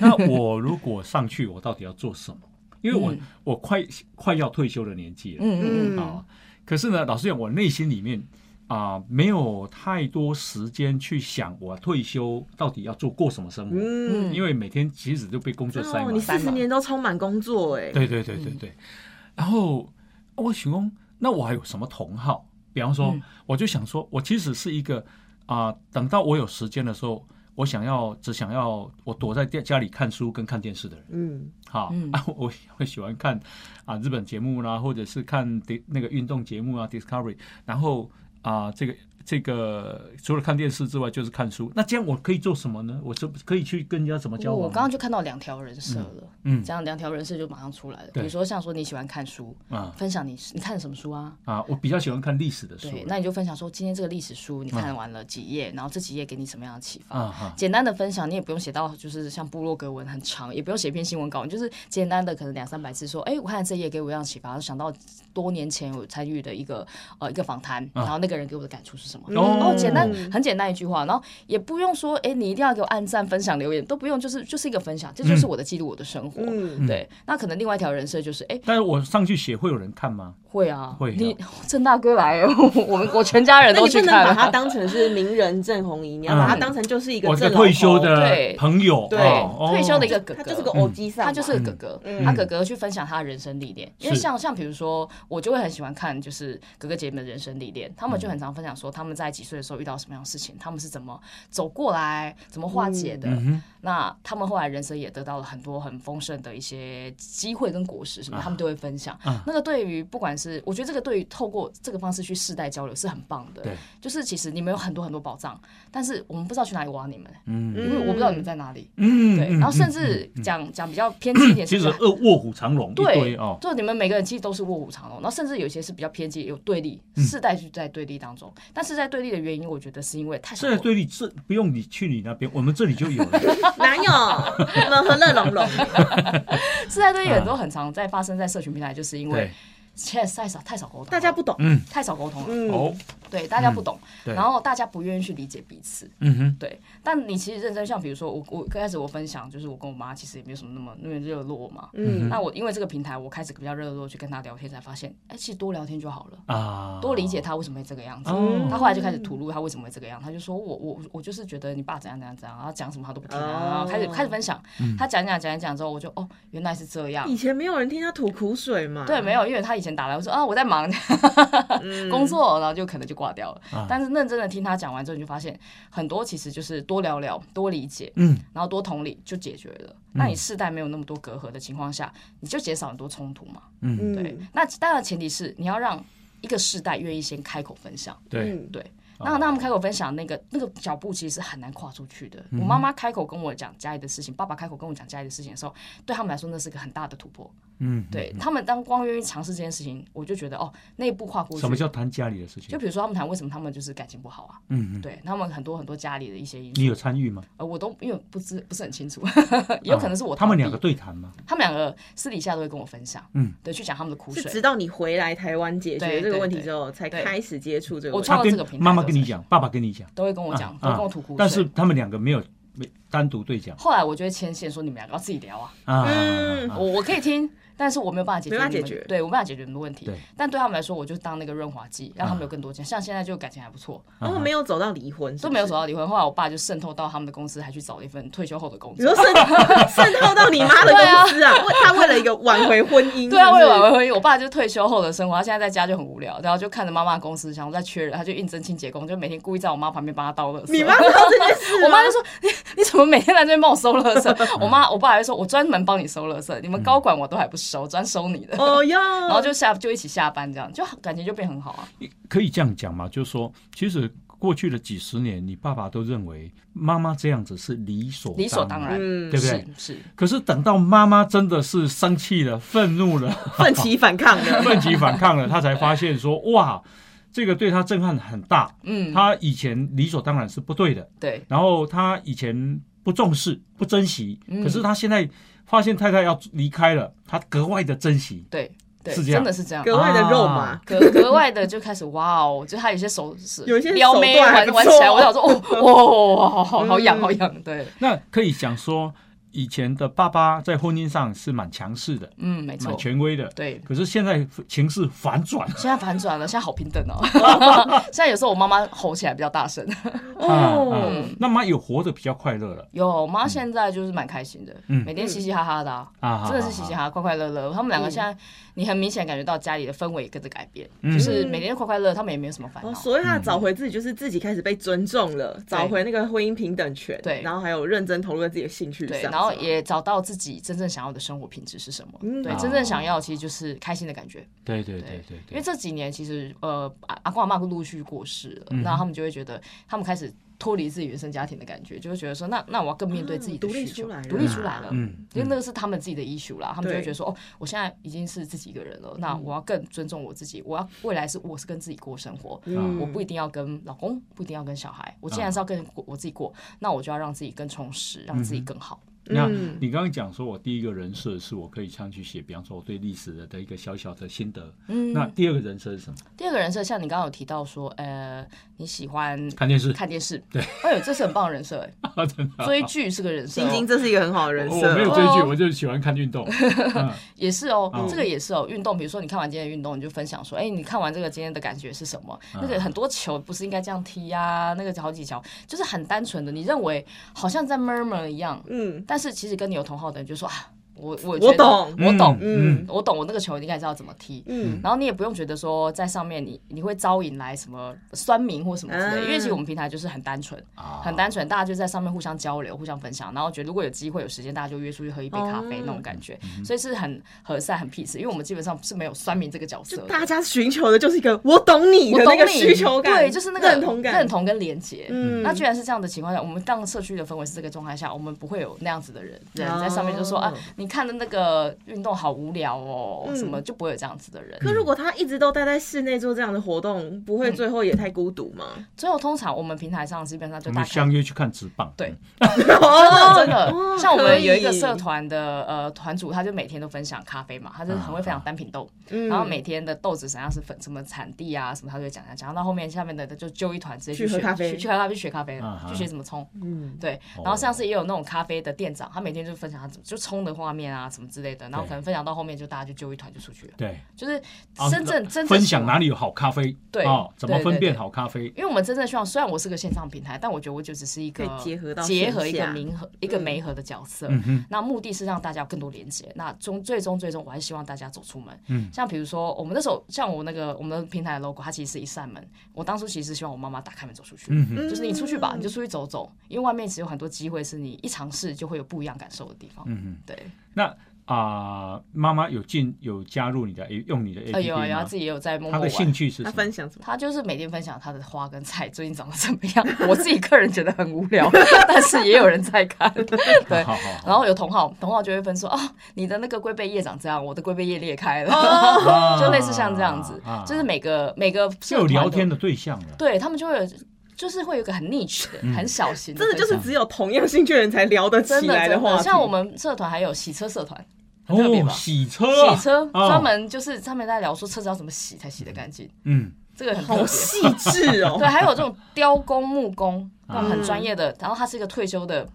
那我如果上去，我到底要做什么？因为我我快快要退休的年纪了，嗯嗯嗯。啊，可是呢，老实讲，我内心里面啊，没有太多时间去想我退休到底要做过什么生活，嗯，因为每天其实就被工作塞满，你四十年都充满工作，哎，对对对对对，然后我想问，那我还有什么同好？比方说，我就想说，我其实是一个啊，等到我有时间的时候。我想要只想要我躲在家家里看书跟看电视的人，嗯，好啊，我会 喜欢看啊日本节目啦，或者是看那个运动节目啊，Discovery，然后啊这个。这个除了看电视之外，就是看书。那这样我可以做什么呢？我就可以去跟人家怎么交往？我刚刚就看到两条人设了，嗯，这样两条人设就马上出来了。比如说像说你喜欢看书啊，分享你你看什么书啊？啊，我比较喜欢看历史的书。对，那你就分享说今天这个历史书你看完了几页，然后这几页给你什么样的启发？简单的分享，你也不用写到就是像部落格文很长，也不用写一篇新闻稿，你就是简单的可能两三百字说，哎，我看这页给我一样启发，想到多年前我参与的一个呃一个访谈，然后那个人给我的感触是什么？哦，简单。很简单一句话，然后也不用说，哎，你一定要给我按赞、分享、留言，都不用，就是就是一个分享，这就是我的记录，我的生活。对，那可能另外一条人设就是，哎，但是我上去写会有人看吗？会啊，会。你郑大哥来，我们我全家人都去看。把他当成是名人郑红怡，你要把他当成就是一个退休的朋友，对，退休的一个哥哥，他就是个欧基他就是个哥哥，他哥哥去分享他的人生历练。因为像像比如说，我就会很喜欢看，就是哥哥姐妹的人生历练，他们就很常分享说他们。们在几岁的时候遇到什么样的事情，他们是怎么走过来，怎么化解的。那他们后来人生也得到了很多很丰盛的一些机会跟果实，什么他们都会分享。那个对于不管是我觉得这个对于透过这个方式去世代交流是很棒的。对，就是其实你们有很多很多宝藏，但是我们不知道去哪里挖你们，嗯，因为我不知道你们在哪里。嗯，对。然后甚至讲讲比较偏激一点，其实卧卧虎藏龙，对哦，就你们每个人其实都是卧虎藏龙。然后甚至有些是比较偏激，有对立，世代就在对立当中。但是在对立的原因，我觉得是因为太是在对立是不用你去你那边，我们这里就有了。哪有？我们和乐融融。是在对立很多很常在发生在社群平台，就是因为。现在太少太少沟通，大家不懂，嗯，太少沟通了，哦，对，大家不懂，然后大家不愿意去理解彼此，嗯哼，对。但你其实认真，像比如说我我刚开始我分享，就是我跟我妈其实也没有什么那么那么热络嘛，嗯，那我因为这个平台，我开始比较热络去跟她聊天，才发现，哎，其实多聊天就好了。啊，多理解她为什么会这个样子。她后来就开始吐露她为什么会这个样，她就说我我我就是觉得你爸怎样怎样怎样，然后讲什么她都不听，然后开始开始分享，她讲讲讲一讲之后，我就哦原来是这样。以前没有人听她吐苦水嘛？对，没有，因为她以前。打来我说啊我在忙 工作，然后就可能就挂掉了。但是认真的听他讲完之后，你就发现很多其实就是多聊聊、多理解，嗯，然后多同理就解决了。那你世代没有那么多隔阂的情况下，你就减少很多冲突嘛。嗯，对。那当然前提是你要让一个世代愿意先开口分享。对对。那那他们开口分享那个那个脚步其实是很难跨出去的。我妈妈开口跟我讲家里的事情，爸爸开口跟我讲家里的事情的时候，对他们来说那是个很大的突破。嗯，对他们当光愿意尝试这件事情，我就觉得哦，那一步跨过去。什么叫谈家里的事情？就比如说他们谈为什么他们就是感情不好啊？嗯嗯，对他们很多很多家里的一些因素。你有参与吗？呃，我都因为不知不是很清楚，也 有可能是我。他们两个对谈吗？他们两个私底下都会跟我分享，嗯，对，去讲他们的苦水。直到你回来台湾解决这个问题之后，才开始接触这个。我创这个平台，妈妈跟你讲，爸爸跟你讲，都会跟我讲，都跟我吐苦水。但是他们两个没有没单独对讲。后来我就会牵线说，你们两个要自己聊啊。嗯，我我可以听。但是我没有办法解决，解决，对我没办法解决你们的问题。但对他们来说，我就当那个润滑剂，让他们有更多钱。像现在就感情还不错，然后没有走到离婚，都没有走到离婚。后来我爸就渗透到他们的公司，还去找了一份退休后的工作。你说渗渗透到你妈的公司啊？他为了一个挽回婚姻，对啊，为了挽回婚姻，我爸就退休后的生活，他现在在家就很无聊，然后就看着妈妈公司，想在缺人，他就应征清洁工，就每天故意在我妈旁边帮他倒垃圾。你妈知道这件事？我妈就说：“你你怎么每天来这边帮我收垃圾？”我妈我爸还说：“我专门帮你收垃圾，你们高管我都还不收，专收你的。”哦哟，然后就下就一起下班，这样就感情就变很好啊。可以这样讲嘛？就是说，其实过去的几十年，你爸爸都认为妈妈这样子是理所理所当然，对不对？是。可是等到妈妈真的是生气了、愤怒了、奋起反抗了、奋起反抗了，他才发现说：哇，这个对他震撼很大。嗯，他以前理所当然是不对的。对。然后他以前不重视、不珍惜，可是他现在。发现太太要离开了，他格外的珍惜。对，是这样，真的是这样，格外的肉麻，格格外的就开始哇哦，就他有些手是，有些撩妹玩玩起来，我想说哦哦，好好好痒好痒。对，那可以讲说。以前的爸爸在婚姻上是蛮强势的，嗯，没错，蛮权威的，对。可是现在情势反转，现在反转了，现在好平等哦。现在有时候我妈妈吼起来比较大声，哦，那妈有活得比较快乐了。有妈现在就是蛮开心的，每天嘻嘻哈哈的啊，真的是嘻嘻哈哈，快快乐乐。他们两个现在，你很明显感觉到家里的氛围也跟着改变，就是每天快快乐，他们也没有什么烦恼。所以他找回自己，就是自己开始被尊重了，找回那个婚姻平等权，对，然后还有认真投入在自己的兴趣上。然后也找到自己真正想要的生活品质是什么？对，真正想要其实就是开心的感觉。对对对对。因为这几年其实呃阿阿公阿妈陆续过世了，那他们就会觉得他们开始脱离自己原生家庭的感觉，就会觉得说那那我要更面对自己的需求，独立出来了。嗯，因为那个是他们自己的 issue 啦，他们就会觉得说哦，我现在已经是自己一个人了，那我要更尊重我自己，我要未来是我是跟自己过生活，我不一定要跟老公，不一定要跟小孩，我既然是要跟我自己过，那我就要让自己更充实，让自己更好。那你刚刚讲说，我第一个人设是我可以这样去写，比方说我对历史的的一个小小的心得。嗯，那第二个人设是什么？第二个人设像你刚刚有提到说，呃，你喜欢看电视，看电视。对，哎呦，这是很棒的人设哎。追剧是个人设，晶晶这是一个很好的人设。我没有追剧，我就喜欢看运动。也是哦，这个也是哦，运动。比如说你看完今天的运动，你就分享说，哎，你看完这个今天的感觉是什么？那个很多球不是应该这样踢呀？那个好几球就是很单纯的，你认为好像在 murmur 一样，嗯，但但是其实跟你有同。号的人就说啊，我我我懂，我懂，嗯，我懂，我那个球应该知道怎么踢，嗯，然后你也不用觉得说在上面你你会招引来什么酸民或什么之类，因为其实我们平台就是很单纯，很单纯，大家就在上面互相交流、互相分享，然后觉得如果有机会有时间，大家就约出去喝一杯咖啡那种感觉，所以是很和善、很 peace，因为我们基本上是没有酸民这个角色，大家寻求的就是一个我懂你的那个需求感，对，就是那个认同感、认同跟连接。嗯，那居然是这样的情况下，我们当社区的氛围是这个状态下，我们不会有那样子的人人在上面就说啊，你看的那个。运动好无聊哦，什么就不会有这样子的人。可如果他一直都待在室内做这样的活动，不会最后也太孤独吗？最后通常我们平台上基本上就大家相约去看直棒。对，真的真的，像我们有一个社团的呃团主，他就每天都分享咖啡嘛，他就很会分享单品豆，然后每天的豆子怎样是粉什么产地啊什么，他就会讲讲讲到后面下面的就揪一团直接去喝咖啡，去喝咖啡学咖啡，去学怎么冲。嗯，对。然后像是也有那种咖啡的店长，他每天就分享他怎么就冲的画面啊什么之类的，然后可能分享到后面就大家就揪一团就出去了。对，就是真正真正分享哪里有好咖啡，对，怎么分辨好咖啡？因为我们真正希望，虽然我是个线上平台，但我觉得我就只是一个结合到结合一个名和一个媒合的角色。那目的是让大家有更多连接。那终最终最终，我还是希望大家走出门。嗯，像比如说我们那时候，像我那个我们的平台的 logo，它其实是一扇门。我当初其实希望我妈妈打开门走出去，嗯就是你出去吧，你就出去走走，因为外面其实有很多机会是你一尝试就会有不一样感受的地方。嗯嗯，对。那。啊，妈妈有进有加入你的 A 用你的 A P P 有啊，有啊，自己也有在摸。他的兴趣是他分享什么？他就是每天分享他的花跟菜最近长得怎么样。我自己个人觉得很无聊，但是也有人在看。对，好好然后有同好，同好就会分说哦，你的那个龟背叶长这样，我的龟背叶裂开了，就类似像这样子，就是每个每个就有聊天的对象了。对他们就会有，就是会有个很 niche 的、很小型，真的就是只有同样兴趣的人才聊得起来的话像我们社团还有洗车社团。哦，洗车，洗车专门就是上面在聊说车子要怎么洗才洗得干净。嗯，这个很好细致哦。对，还有这种雕工、木工，很专业的。然后他是一个退休的，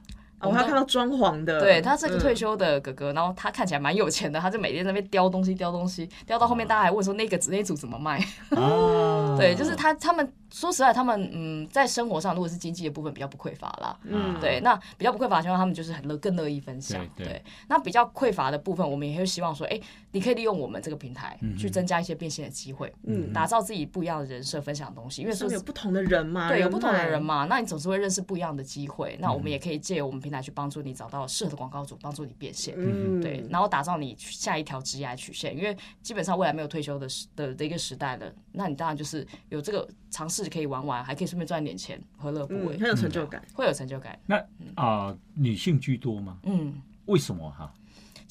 我还看到装潢的。对他是个退休的哥哥，然后他看起来蛮有钱的，他就每天在那边雕东西、雕东西，雕到后面大家还问说那个那组怎么卖？啊，对，就是他他们。说实在，他们嗯，在生活上如果是经济的部分比较不匮乏啦，嗯，对，那比较不匮乏的情况，他们就是很乐更乐意分享，对。那比较匮乏的部分，我们也会希望说，哎，你可以利用我们这个平台去增加一些变现的机会，嗯，打造自己不一样的人设，分享东西，因为说有不同的人嘛，对，有不同的人嘛，那你总是会认识不一样的机会。那我们也可以借由我们平台去帮助你找到适合的广告主，帮助你变现，嗯，对，然后打造你下一条职业曲线，因为基本上未来没有退休的时的的一个时代了，那你当然就是有这个尝试可以玩玩，还可以。顺便赚点钱，何乐不为？很有成就感，会有成就感。那啊，女性居多吗？嗯，为什么哈？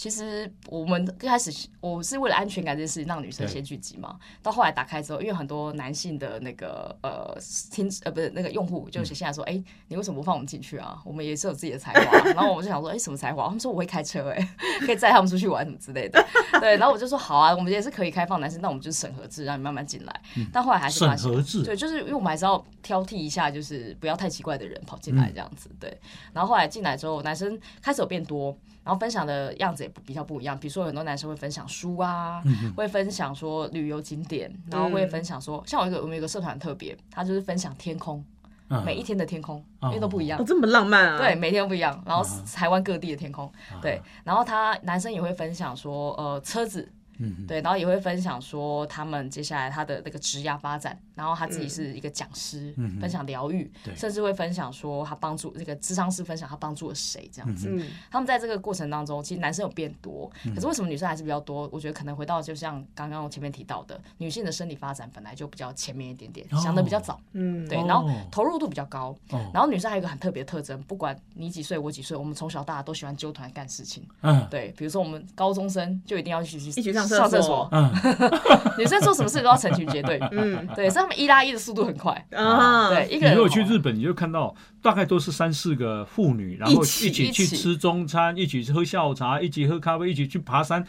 其实我们一开始我是为了安全感这件事情让女生先聚集嘛，到后来打开之后，因为很多男性的那个呃听呃不是那个用户就写信来说，哎，你为什么不放我们进去啊？我们也是有自己的才华。然后我们就想说，哎，什么才华？他们说我会开车，哎，可以载他们出去玩什么之类的。对，然后我就说好啊，我们也是可以开放男生，那我们就是审核制，让你慢慢进来。但后来还是审核制，对，就是因为我们还是要挑剔一下，就是不要太奇怪的人跑进来这样子。对，然后后来进来之后，男生开始有变多。然后分享的样子也比较不一样，比如说很多男生会分享书啊，会分享说旅游景点，然后会分享说，像我一个我们有个社团特别，他就是分享天空，每一天的天空，因为都不一样，这么浪漫啊！对，每天都不一样，然后台湾各地的天空，对，然后他男生也会分享说，呃，车子。嗯，对，然后也会分享说他们接下来他的那个职业发展，然后他自己是一个讲师，分享疗愈，甚至会分享说他帮助这个智商师分享他帮助了谁这样子。他们在这个过程当中，其实男生有变多，可是为什么女生还是比较多？我觉得可能回到就像刚刚我前面提到的，女性的生理发展本来就比较前面一点点，想的比较早，嗯，对，然后投入度比较高，然后女生还有一个很特别的特征，不管你几岁我几岁，我们从小到大都喜欢纠团干事情，嗯，对，比如说我们高中生就一定要一起去一起上上厕所，嗯，女生做什么事都要成群结队，嗯，对，所以他们一拉一的速度很快。啊。对，一个人。如果去日本，你就看到大概都是三四个妇女，然后一起去吃中餐，一起喝下午茶，一起喝咖啡，一起去爬山。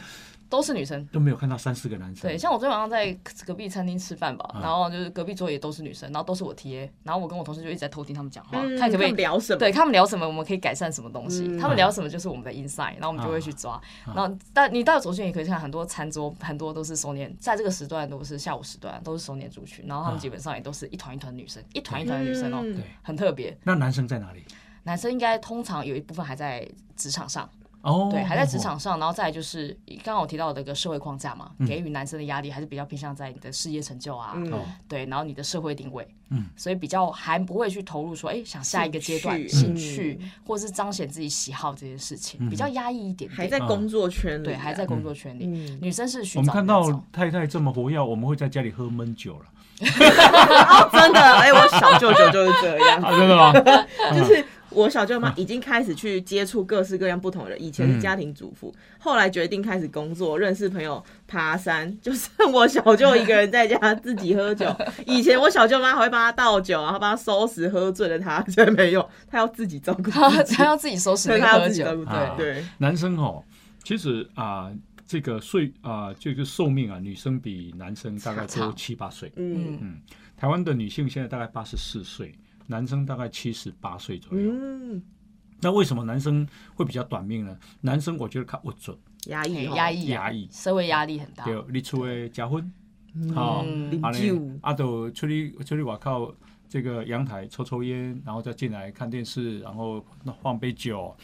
都是女生，都没有看到三四个男生。对，像我昨天晚上在隔壁餐厅吃饭吧，然后就是隔壁桌也都是女生，然后都是我 T A，然后我跟我同事就一直在偷听他们讲话，看可不可以聊什么，对他们聊什么，我们可以改善什么东西。他们聊什么就是我们的 inside，然后我们就会去抓。然后，但你到昨天也可以看很多餐桌，很多都是熟年，在这个时段都是下午时段，都是熟年族群，然后他们基本上也都是一团一团女生，一团一团的女生哦，对，很特别。那男生在哪里？男生应该通常有一部分还在职场上。哦，对，还在职场上，然后再就是刚刚我提到的一个社会框架嘛，给予男生的压力还是比较偏向在你的事业成就啊，对，然后你的社会定位，嗯，所以比较还不会去投入说，哎，想下一个阶段兴趣，或是彰显自己喜好这件事情，比较压抑一点，还在工作圈里，对，还在工作圈里，女生是寻找我们看到太太这么活跃，我们会在家里喝闷酒了。真的，哎，我小舅舅就是这样，真的吗？就是我小舅妈已经开始去接触各式各样不同的人，以前是家庭主妇，后来决定开始工作，认识朋友，爬山，就剩我小舅一个人在家自己喝酒。以前我小舅妈还会帮他倒酒，然后帮他收拾喝醉的他，现在没有，他要自己照顾，他要自己收拾，他要自己照顾，对对。男生哦，其实啊。这个岁啊，这个寿命啊，女生比男生大概多七八岁。嗯。嗯，台湾的女性现在大概八十四岁，男生大概七十八岁左右。嗯，那为什么男生会比较短命呢？男生我觉得看不准，压抑，压抑，压抑，社会压力很大。对，你出去结婚，好，阿呢，阿都出去出去外靠。这个阳台抽抽烟，然后再进来看电视，然后放杯酒，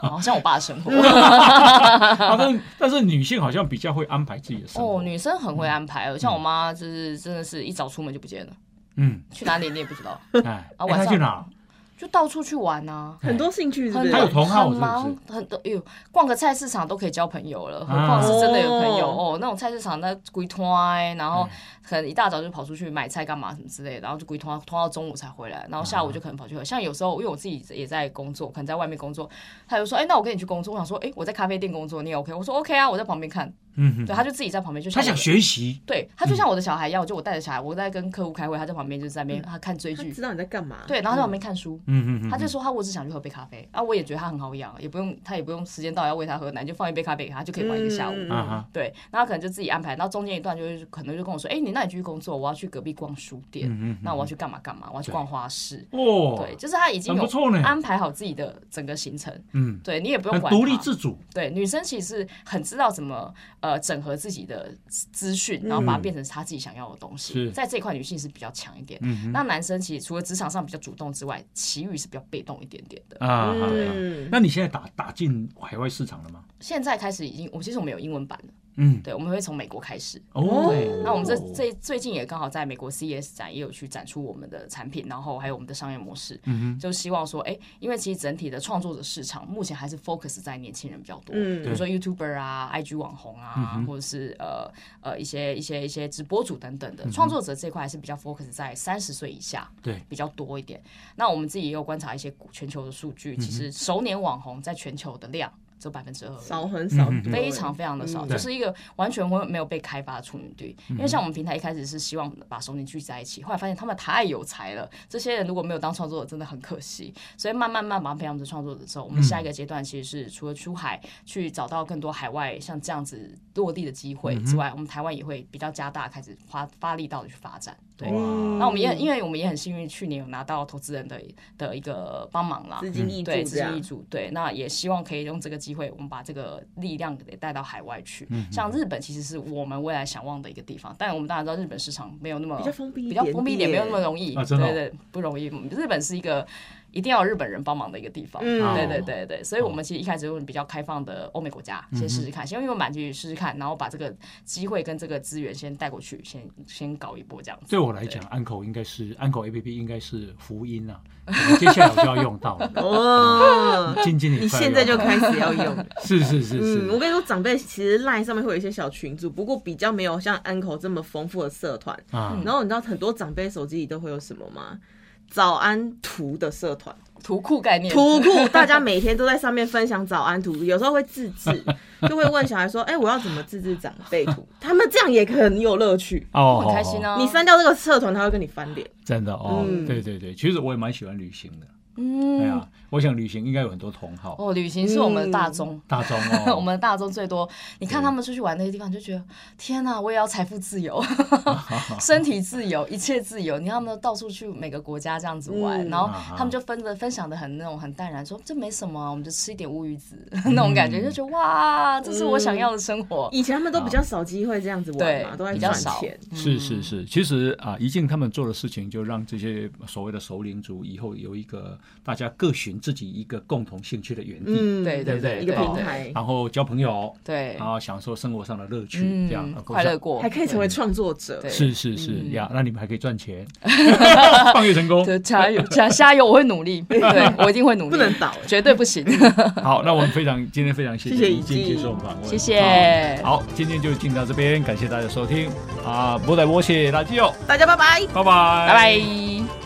好像我爸的生活。但是但是女性好像比较会安排自己的生活。哦，女生很会安排，像我妈就是真的是一早出门就不见了，嗯，去哪里你也不知道，哎，啊晚上去哪？就到处去玩呐，很多兴趣，他有同好，很忙，很多。哎呦，逛个菜市场都可以交朋友了，何况是真的有朋友哦。那种菜市场那鬼拖，然后可能一大早就跑出去买菜干嘛什么之类的，然后就鬼拖拖到中午才回来，然后下午就可能跑去喝。像有时候因为我自己也在工作，可能在外面工作，他就说：“哎，那我跟你去工作。”我想说：“哎，我在咖啡店工作，你也 OK？” 我说：“OK 啊，我在旁边看。”嗯，对，他就自己在旁边，就他想学习，对他就像我的小孩一样，就我带着小孩，我在跟客户开会，他在旁边就在那边他看追剧，知道你在干嘛，对，然后在旁边看书，嗯嗯他就说他我只想去喝杯咖啡，啊，我也觉得他很好养，也不用他也不用时间到要喂他喝奶，就放一杯咖啡给他就可以玩一个下午，对，然后可能就自己安排，然后中间一段就是可能就跟我说，哎，你那你继续工作，我要去隔壁逛书店，那我要去干嘛干嘛，我要去逛花市，哦，对，就是他已经有安排好自己的整个行程，嗯，对你也不用管独立自主，对，女生其实很知道怎么呃整合自己。的资讯，然后把它变成他自己想要的东西，在这一块女性是比较强一点。那男生其实除了职场上比较主动之外，其余是比较被动一点点的啊。那你现在打打进海外市场了吗？现在开始已经，我其实我们有英文版的。嗯，对，我们会从美国开始。哦，对，那我们这这最近也刚好在美国 CES 展也有去展出我们的产品，然后还有我们的商业模式。嗯就希望说，哎，因为其实整体的创作者市场目前还是 focus 在年轻人比较多，嗯，比如说 YouTuber 啊、IG 网红啊，或者是呃呃一些一些一些直播主等等的创作者这块还是比较 focus 在三十岁以下，对，比较多一点。那我们自己也有观察一些全球的数据，其实熟年网红在全球的量。只有百分之二，少很少，非常非常的少，就是一个完全会没有被开发的处女地。因为像我们平台一开始是希望把熟年聚在一起，后来发现他们太有才了，这些人如果没有当创作者，真的很可惜。所以慢慢慢慢培养成创作者之后，我们下一个阶段其实是除了出海去找到更多海外像这样子落地的机会之外，我们台湾也会比较加大开始发发力到的去发展。对，那我们也因为我们也很幸运，去年有拿到投资人的的一个帮忙啦，资金一对资金一组，对，那也希望可以用这个机会，我们把这个力量给带到海外去。像日本其实是我们未来想望的一个地方，但我们当然知道日本市场没有那么比较封闭，比较封闭一点，没有那么容易，对对，不容易。日本是一个。一定要日本人帮忙的一个地方，对对对对，所以我们其实一开始用比较开放的欧美国家先试试看，先用满去试试看，然后把这个机会跟这个资源先带过去，先先搞一波这样子。对我来讲，安口应该是安口 A P P 应该是福音啊，接下来我就要用到了。哦。静静，你现在就开始要用，是是是。是。我跟你说，长辈其实 LINE 上面会有一些小群组，不过比较没有像安口这么丰富的社团。啊。然后你知道很多长辈手机里都会有什么吗？早安图的社团。图库概念，图库，大家每天都在上面分享早安图，有时候会自制，就会问小孩说：“哎，我要怎么自制长辈图？”他们这样也很有乐趣哦，很开心哦。你删掉这个社团，他会跟你翻脸，真的哦。对对对，其实我也蛮喜欢旅行的。嗯，对啊，我想旅行应该有很多同好哦。旅行是我们的大宗，大宗哦，我们的大宗最多。你看他们出去玩那些地方，就觉得天哪，我也要财富自由，身体自由，一切自由。你看他们到处去每个国家这样子玩，然后他们就分的分享的很那种很淡然，说这没什么，我们就吃一点乌鱼子 那种感觉，就觉得哇，这是我想要的生活。以前他们都比较少机会这样子玩嘛，都在赚钱。是是是，其实啊，一进他们做的事情，就让这些所谓的首领族以后有一个。大家各寻自己一个共同兴趣的园地，嗯，对对对，一个平台，然后交朋友，对，然后享受生活上的乐趣，这样快乐过，还可以成为创作者，是是是呀，那你们还可以赚钱，创业成功，加油加加油，我会努力，对我一定会努力，不能倒，绝对不行。好，那我们非常今天非常谢谢你今天接受访问，谢谢。好，今天就进到这边，感谢大家收听。啊，波仔波谢垃圾哦，大家拜拜，拜拜，拜拜。